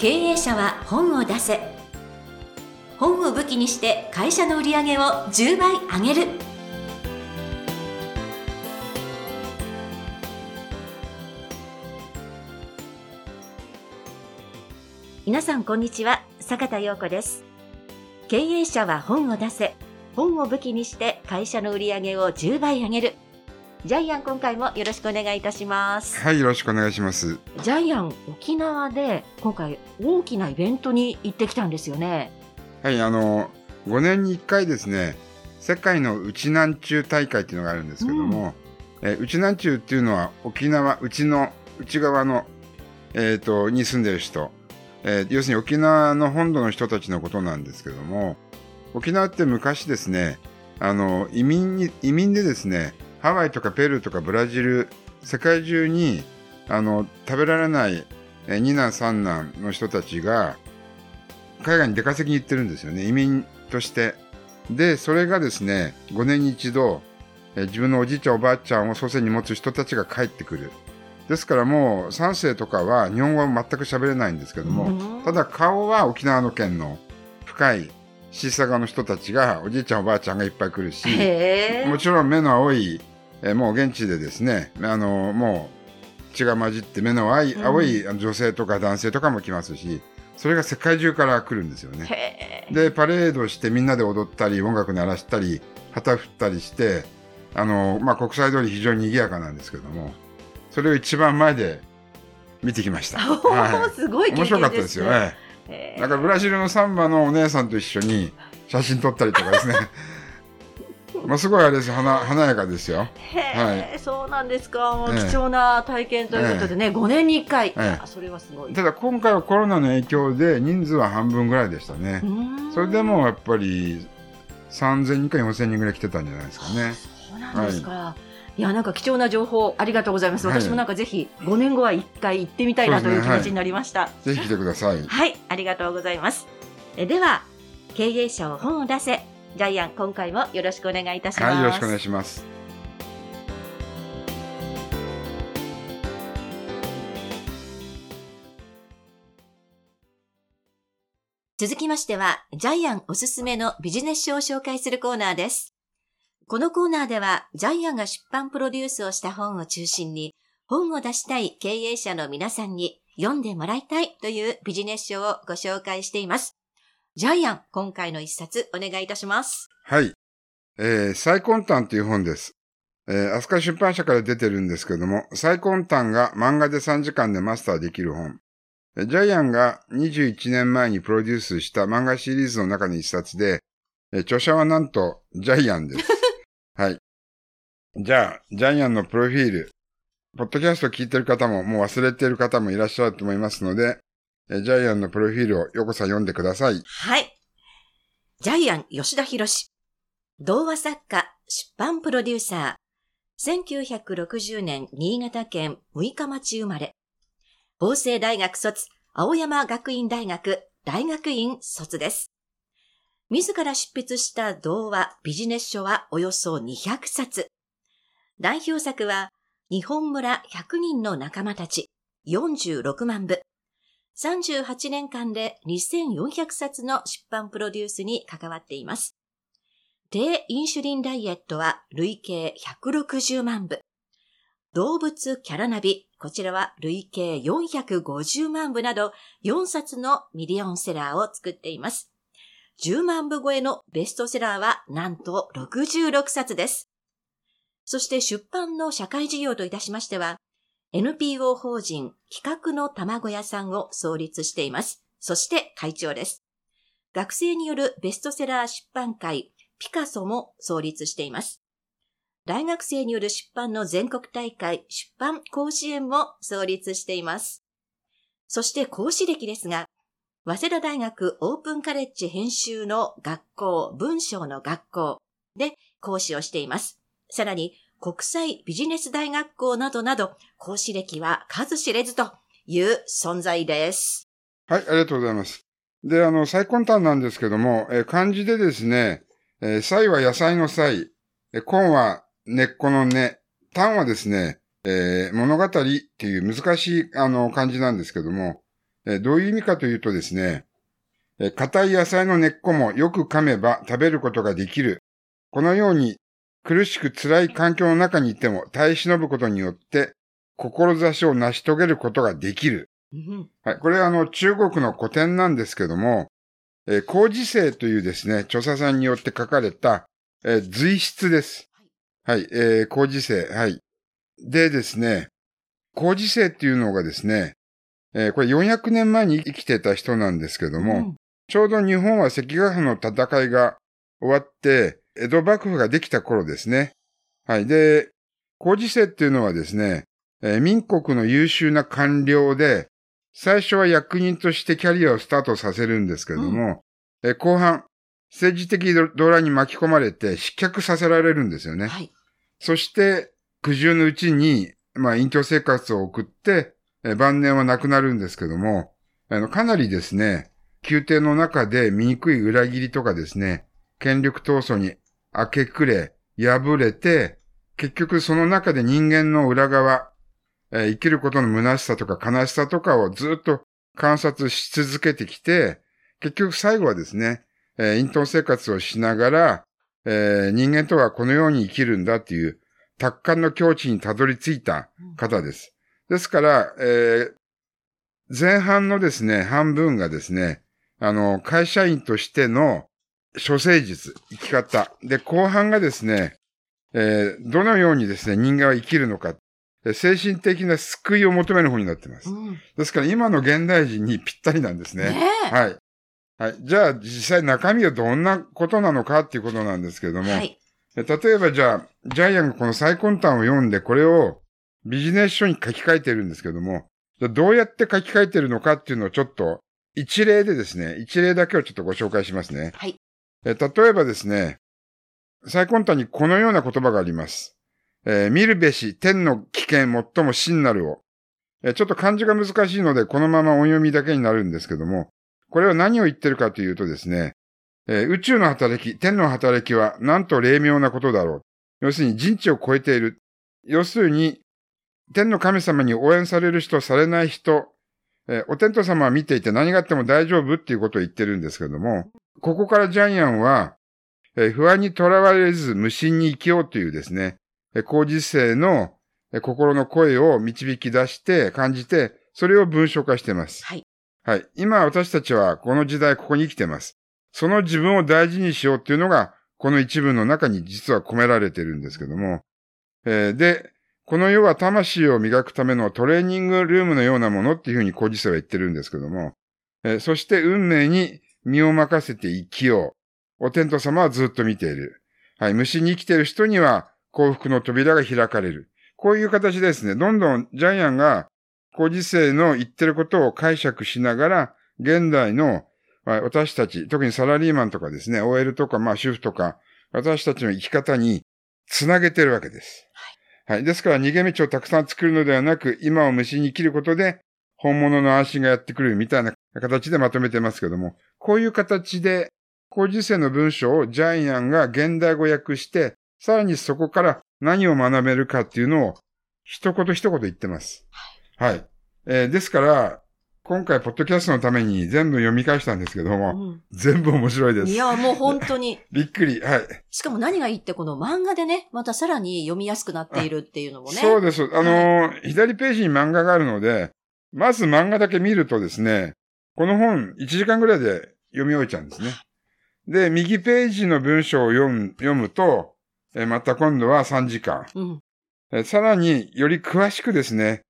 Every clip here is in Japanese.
経営者は本を出せ。本を武器にして会社の売り上げを10倍上げる。皆さんこんにちは。坂田陽子です。経営者は本を出せ。本を武器にして会社の売り上げを10倍上げる。ジャイアン今回もよろしくお願いいたします。はい、よろしくお願いします。ジャイアン沖縄で今回大きなイベントに行ってきたんですよね。はい、あの、5年に1回ですね、世界のうちなんちゅう大会っていうのがあるんですけども、えーうちなんちゅうっていうのは沖縄、うちの、内側の、えっ、と、に住んでる人、えー要するに沖縄の本土の人たちのことなんですけども、沖縄って昔ですね、あの、移民に、移民でですね、ハワイとかペルーとかブラジル、世界中に、あの、食べられない、えー二男三男の人たちが、海外に出稼ぎに行ってるんですよね、移民として。で、それがですね、5年に一度、えー自分のおじいちゃんおばあちゃんを祖先に持つ人たちが帰ってくる。ですからもう3世とかは日本語は全く喋れないんですけども、うんただ顔は沖縄の県の深いシーサガの人たちがおじいちゃんおばあちゃんがいっぱい来るし、もちろん目の青い、えーもう現地でですね、あのもう血が混じって目の青い,、うん青い女性とか男性とかも来ますし、それが世界中から来るんですよね。で、パレードしてみんなで踊ったり、音楽鳴らしたり、旗振ったりして、あの、まあ、国際通り非常に賑やかなんですけども、それを一番前で見てきました。はすごいい。経験面白かったですよね。へえだからブラジルのサンバのお姉さんと一緒に写真撮ったりとかですね。まあすごいあれです華華やかですよ。へえ、そうなんですか。貴重な体験ということでね、5年に1回。それはすごい。ただ今回はコロナの影響で人数は半分ぐらいでしたねそれでもやっぱり3000人か4000人ぐらい来てたんじゃないですかね。そうなんですか。いや、なんか貴重な情報ありがとうございます。はい私もなんかぜひ5年後は1回行ってみたいなという気持ちになりました。ぜひ来てください。はい、ありがとうございます。えでは、経営者を本を出せ。ジャイアン、今回もよろしくお願いいたします。はい、よろしくお願いします。続きましては、ジャイアンおすすめのビジネス書を紹介するコーナーです。このコーナーでは、ジャイアンが出版プロデュースをした本を中心に、本を出したい経営者の皆さんに読んでもらいたいというビジネス書をご紹介しています。ジャイアン、今回の一冊お願いいたします。はい。えー、最根端という本です。えー、飛鳥出版社から出てるんですけども、最根端が漫画で3時間でマスターできる本。ジャイアンが21年前にプロデュースした漫画シリーズの中の一冊で、著者はなんとジャイアンです。はい。じゃあ、ジャイアンのプロフィール。ポッドキャスト聞いてる方ももう忘れてる方もいらっしゃると思いますので、えジャイアンのプロフィールをよこさん読んでください。はい。ジャイアン吉田博士。童話作家、出版プロデューサー。1960年新潟県六日町生まれ。法政大学卒、青山学院大学大学院卒です。自ら執筆した童話、ビジネス書はおよそ200冊。代表作は、日本村100人の仲間たち、46万部。38年間で2400冊の出版プロデュースに関わっています。低インシュリンダイエットは累計160万部。動物キャラナビ、こちらは累計450万部など4冊のミリオンセラーを作っています。10万部超えのベストセラーはなんと66冊です。そして出版の社会事業といたしましては、NPO 法人企画の卵屋さんを創立しています。そして会長です。学生によるベストセラー出版会ピカソも創立しています。大学生による出版の全国大会出版講師園も創立しています。そして講師歴ですが、早稲田大学オープンカレッジ編集の学校、文章の学校で講師をしています。さらに国際ビジネス大学校などなど講師歴は数知れずという存在です。はい、ありがとうございます。で、あの、最根端なんですけども、え漢字でですね、えー、菜は野菜の菜、え根は根っこの根、端はですね、えー物語っていう難しい、あの、漢字なんですけども、どういう意味かというとですね、えー硬い野菜の根っこもよく噛めば食べることができる。このように苦しく辛い環境の中にいても耐え忍ぶことによって、志を成し遂げることができる。うんはい。これはあの、中国の古典なんですけども、えー、工事生というですね、著者さんによって書かれた、えー随筆です。はい。えー、工事生。はい。でですね、工事生っていうのがですね、えーこれ400年前に生きてた人なんですけども、うんちょうど日本は関ヶ原の戦いが終わって、江戸幕府ができた頃ですね。はい。で、工事生っていうのはですね、えー民国の優秀な官僚で、最初は役人としてキャリアをスタートさせるんですけども、えー後半、政治的動乱に巻き込まれて失脚させられるんですよね。はい。そして、苦渋のうちに、まあ、隠居生活を送って、え晩年は亡くなるんですけども、あの、かなりですね、宮廷の中で醜い裏切りとかですね、権力闘争に明け暮れ、敗れて、結局その中で人間の裏側、えー生きることの虚しさとか悲しさとかをずっと観察し続けてきて、結局最後はですね、えー隠遁生活をしながら、えー人間とはこのように生きるんだっていう、達観の境地にたどり着いた方です。ですから、えー前半のですね、半分がですね、あの、会社員としての処世術、生き方。で、後半がですね、えーどのようにですね、人間は生きるのか。え精神的な救いを求める方になってます。うんですから今の現代人にぴったりなんですね。ねえはい。はい。じゃあ実際中身はどんなことなのかっていうことなんですけれども、はい。え例えばじゃあ、ジャイアンがこの最根端を読んで、これをビジネス書に書き換えてるんですけども、じゃあどうやって書き換えてるのかっていうのをちょっと、一例でですね、一例だけをちょっとご紹介しますね。はい。え例えばですね、最根端にこのような言葉があります。えー見るべし天の危険最も真なるを。えーちょっと漢字が難しいので、このまま音読みだけになるんですけども、これは何を言ってるかというとですね、えー宇宙の働き、天の働きはなんと霊妙なことだろう。要するに人知を超えている。要するに、天の神様に応援される人、されない人、えーお天道様は見ていて何があっても大丈夫っていうことを言ってるんですけども、ここからジャイアンは、えー不安にとらわれず無心に生きようというですね、えー工事生のえー心の声を導き出して感じて、それを文章化しています。はい。はい。今私たちはこの時代ここに生きてます。その自分を大事にしようっていうのが、この一文の中に実は込められてるんですけども、えーで、この世は魂を磨くためのトレーニングルームのようなものっていうふうに工事生は言ってるんですけども、えーそして運命に身を任せて生きよう。お天道様はずっと見ている。はい。虫に生きている人には幸福の扉が開かれる。こういう形ですね。どんどんジャイアンが工事生の言ってることを解釈しながら、現代の私たち、特にサラリーマンとかですね、OL とか、まあ主婦とか、私たちの生き方につなげてるわけです。はい。ですから逃げ道をたくさん作るのではなく、今を虫に生きることで、本物の安心がやってくるみたいな形でまとめてますけども、こういう形で、工事生の文章をジャイアンが現代語訳して、さらにそこから何を学べるかっていうのを、一言一言言ってます。はい。えーですから、今回、ポッドキャストのために全部読み返したんですけども、うん全部面白いです。いや、もう本当に。びっくり。はい。しかも何がいいって、この漫画でね、またさらに読みやすくなっているっていうのもね。そうです。あのー左ページに漫画があるので、まず漫画だけ見るとですね、この本1時間ぐらいで読み終えちゃうんですね。で、右ページの文章を読む読むと、えーまた今度は3時間。うん。えーさらにより詳しくですね、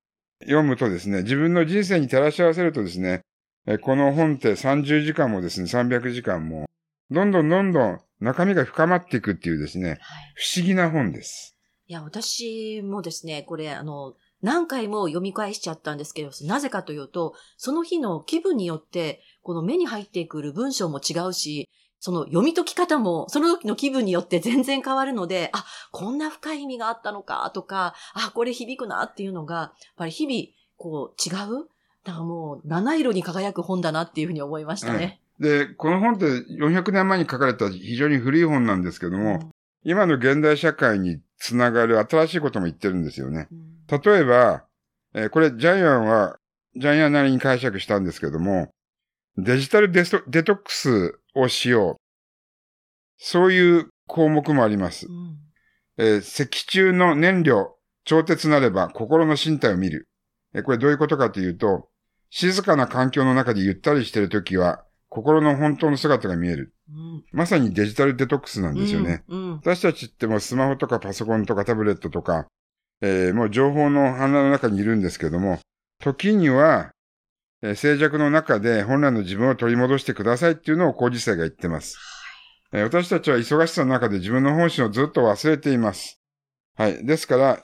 読むとですね、自分の人生に照らし合わせるとですね、えーこの本って30時間もですね、300時間も、どんどんどんどん中身が深まっていくっていうですね、はい。不思議な本です。いや、私もですね、これ、あの、何回も読み返しちゃったんですけど、なぜかというと、その日の気分によって、この目に入ってくる文章も違うし、その読み解き方も、その時の気分によって全然変わるので、あ、こんな深い意味があったのか、とか、あ、これ響くなっていうのが、やっぱり日々、こう、違うだからもう、七色に輝く本だなっていうふうに思いましたね。で、この本って400年前に書かれた非常に古い本なんですけども、今の現代社会につながる新しいことも言ってるんですよね。うん例えば、えーこれジャイアンはジャイアンなりに解釈したんですけども、デジタルデストデトックスをしよう。そういう項目もあります。うんえー石中の燃料、超鉄なれば心の身体を見る。えーこれどういうことかというと、静かな環境の中でゆったりしているときは、心の本当の姿が見える。うんまさにデジタルデトックスなんですよね。。うん。私たちってもうスマホとかパソコンとかタブレットとか、えーもう情報の花の中にいるんですけども、時には、えー静寂の中で本来の自分を取り戻してくださいっていうのを工事生が言ってます。えー私たちは忙しさの中で自分の本心をずっと忘れています。はい。ですから、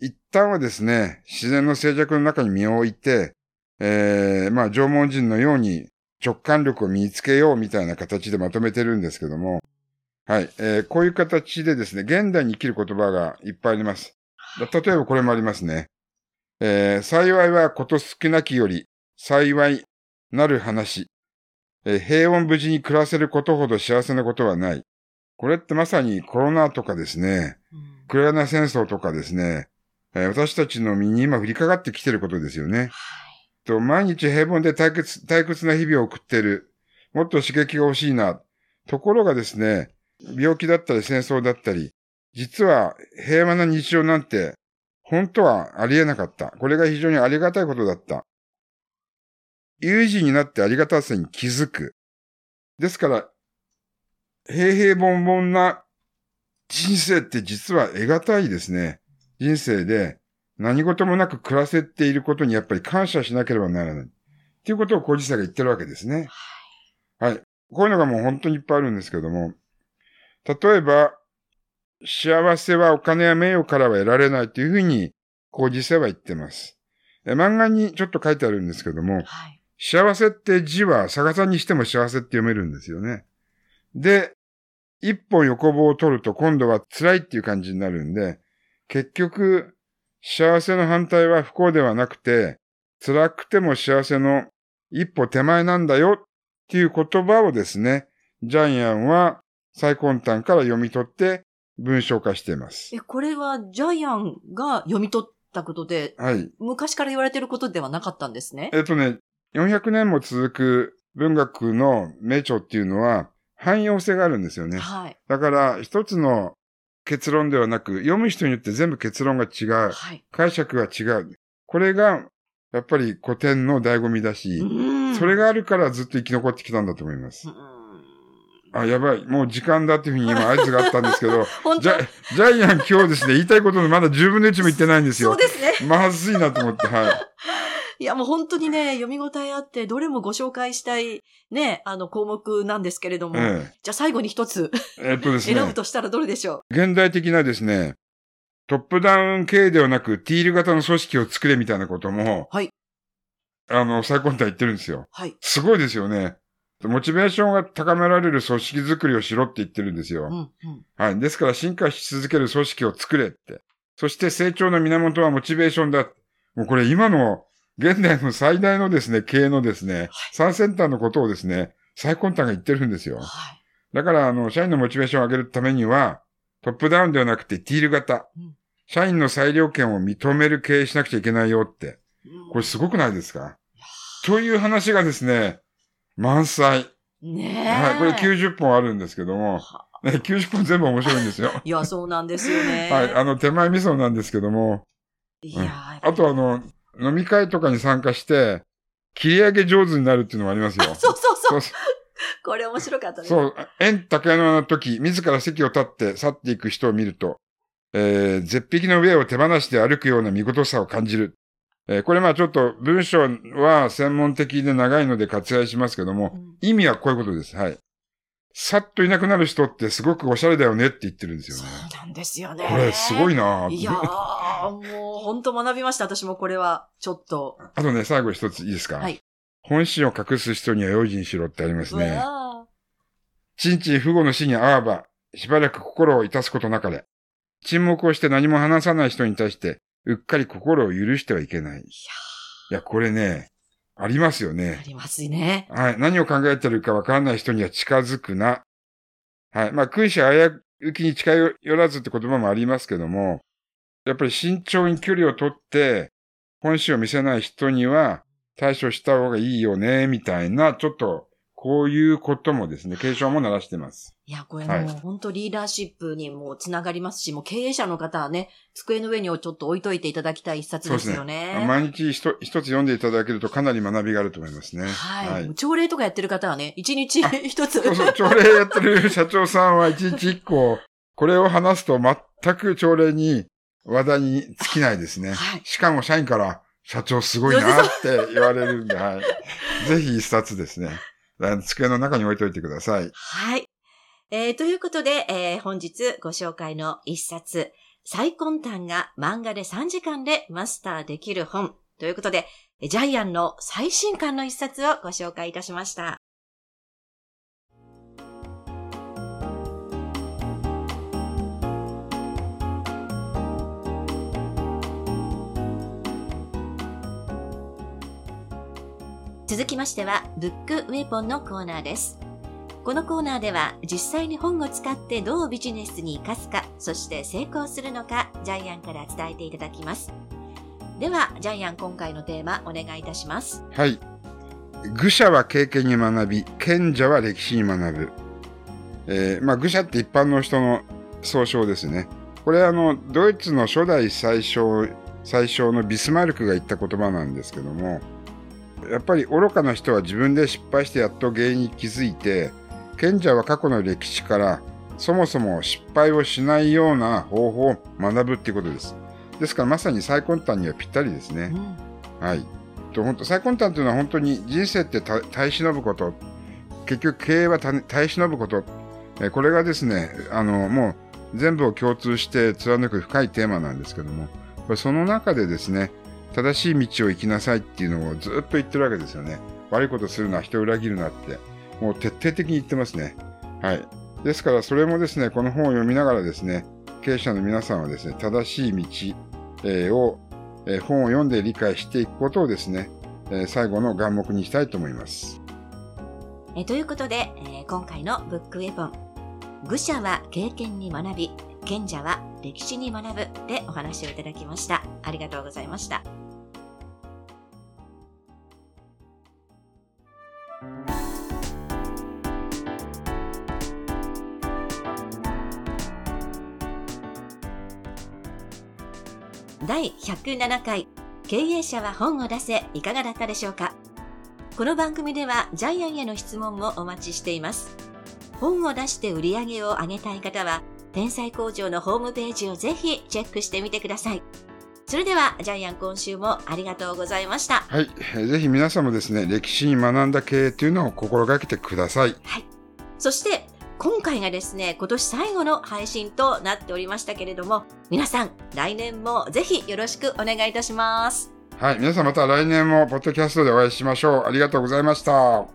一旦はですね、自然の静寂の中に身を置いて、えーまあ縄文人のように直感力を身につけようみたいな形でまとめてるんですけども、はい。えーこういう形でですね、現代に生きる言葉がいっぱいあります。だ例えばこれもありますね。えー幸いはこと少なきより、幸いなる話。えー平穏無事に暮らせることほど幸せなことはない。これってまさにコロナとかですね、うんウクライナ戦争とかですね、えー私たちの身に今降りかかってきてることですよね。と毎日平凡で退屈退屈な日々を送っている。もっと刺激が欲しいな。ところがですね、病気だったり戦争だったり、実は平和な日常なんて、本当はありえなかった。これが非常にありがたいことだった。有事になってありがたさに気づく。ですから、平々凡々な人生って実は得難いですね。人生で何事もなく暮らせていることにやっぱり感謝しなければならない。っていうことを工事者が言ってるわけですね。はい。こういうのがもう本当にいっぱいあるんですけども、例えば、幸せはお金や名誉からは得られないというふうに工事者は言ってます。え漫画にちょっと書いてあるんですけども、はい。幸せって字は逆さにしても幸せって読めるんですよね。で、一本横棒を取ると今度は辛いっていう感じになるんで、結局、幸せの反対は不幸ではなくて、辛くても幸せの一歩手前なんだよっていう言葉をですね、ジャイアンは最根端から読み取って文章化しています。え、これはジャイアンが読み取ったことで、はい。昔から言われてることではなかったんですね？えっとね、400年も続く文学の名著っていうのは汎用性があるんですよね。はい。だから、一つの結論ではなく、読む人によって全部結論が違う。はい。解釈が違う。これが、やっぱり古典の醍醐味だし、うんそれがあるからずっと生き残ってきたんだと思いますう。んあ、やばい。もう時間だっていうふうに今合図があったんですけど、ジャジャイアン今日ですね、言いたいことのまだ10分の1も言ってないんですよそう。ですね。まずいなと思って、はい。いや、もう本当にね、読み応えあって、どれもご紹介したい、ね、あの項目なんですけれども、えじゃあ最後に一つええっとですね。選ぶとしたらどれでしょ現代的なですね、トップダウン経営ではなく、ティール型の組織を作れみたいなことも、はい。あの、最高端言ってるんですよう。はい。すごいですよね。モチベーションが高められる組織づくりをしろって言ってるんですよ。うん、うん。はい。ですから進化し続ける組織を作れって。そして成長の源はモチベーションだ。もうこれ今の現代の最大のですね、経営のですね、最先端のことをですね、最根端が言ってるんですよ。はい。だから、あの、社員のモチベーションを上げるためには、トップダウンではなくてティール型うん。社員の裁量権を認める経営しなくちゃいけないよって。うんこれすごくないですか？という話がですね、満載。ねえ。はい。これ90本あるんですけども、はね、90本全部面白いんですよ。いや、そうなんですよね。はい。あの、手前味噌なんですけども、いやあとあの、飲み会とかに参加して、切り上げ上手になるっていうのもありますよ。そうそうそう。そうこれ面白かったです。そう、縁竹山の時、自ら席を立って去っていく人を見ると、えー、絶壁の上を手放して歩くような見事さを感じる。えーこれまあちょっと文章は専門的で長いので割愛しますけども、うん意味はこういうことです。はい。さっといなくなる人ってすごくおしゃれだよねって言ってるんですよそね。うなんですよね。これすごいなぁいやー、もう本当学びました。私もこれは、ちょっと。あとね、最後一ついいですか？はい本心を隠す人には用心しろってありますね。ちんちん父母の死にあわば、しばらく心を致すことなかれ。沈黙をして何も話さない人に対して、うっかり心を許してはいけない。いや、これね、ありますよーあね。りますね。はい。何を考えてるかわからない人には近づくな。はい。まあ、君子危うきに近寄らずって言葉もありますけども、やっぱり慎重に距離をとって、本心を見せない人には、対処した方がいいよね、みたいな、ちょっと、こういうこともですね、継承も鳴らしてます。いや、これはいもう本当リーダーシップにもつながりますし、もう経営者の方はね、机の上にちょっと置いといていただきたい一冊ですよね。毎日一一つ読んでいただけるとかなり学びがあると思いますね。はい。朝礼とかやってる方はね、一日一つ。そうそう、朝礼やってる社長さんは一日一個、これを話すと全く朝礼に話題に尽きないですね。はいしかも社員から、社長すごいなって言われるんで、はい。ぜひ一冊ですね。机の中に置いといてください。はい。えーということで、えー本日ご紹介の一冊、最根端が漫画で3時間でマスターできる本ということで、ジャイアンの最新刊の一冊をご紹介いたしました。続きましては、ブックウェポンのコーナーです。このコーナーでは実際に本を使ってどうビジネスに活かすか、そして成功するのか、ジャイアンから伝えていただきます。では、ジャイアン今回のテーマお願いいたします。はい。愚者は経験に学び、賢者は歴史に学ぶ。えーまあ、愚者って一般の人の総称ですね。これあの、ドイツの初代最小、最小のビスマルクが言った言葉なんですけども、やっぱり愚かな人は自分で失敗してやっと原因に気づいて、賢者は過去の歴史からそもそも失敗をしないような方法を学ぶっていうことです。ですからまさに最根端にはぴったりですね。はい。と本当最根端というのは本当に人生ってた耐え忍ぶこと、結局経営はた耐え忍ぶこと、えーこれがですね、あの、もう全部を共通して貫く深いテーマなんですけども、その中でですね、正しい道を行きなさいっていうのをずっと言ってるわけですよね。悪いことするな、人を裏切るなって、もう徹底的に言ってますね。はい。ですからそれもですね、この本を読みながらですね、経営者の皆さんはですね、正しい道、をえ本を読んで理解していくことをですね、え最後の眼目にしたいと思います。えということで、え今回のブックウェポン、愚者は経験に学び、賢者は歴史に学ぶでお話をいただきました。ありがとうございました。第107回経営者は本を出せいかがだったでしょうか？この番組ではジャイアンへの質問もお待ちしています。本を出して売り上げを上げたい方は、天才工場のホームページをぜひチェックしてみてください。それでは、ジャイアン今週もありがとうございました。はい。えーぜひ皆さんもですね、歴史に学んだ経営というのを心がけてください。そして、今回がですね、今年最後の配信となっておりましたけれども、皆さん、来年もぜひよろしくお願いいたします。はい。皆さんまた来年もポッドキャストでお会いしましょう。ありがとうございました。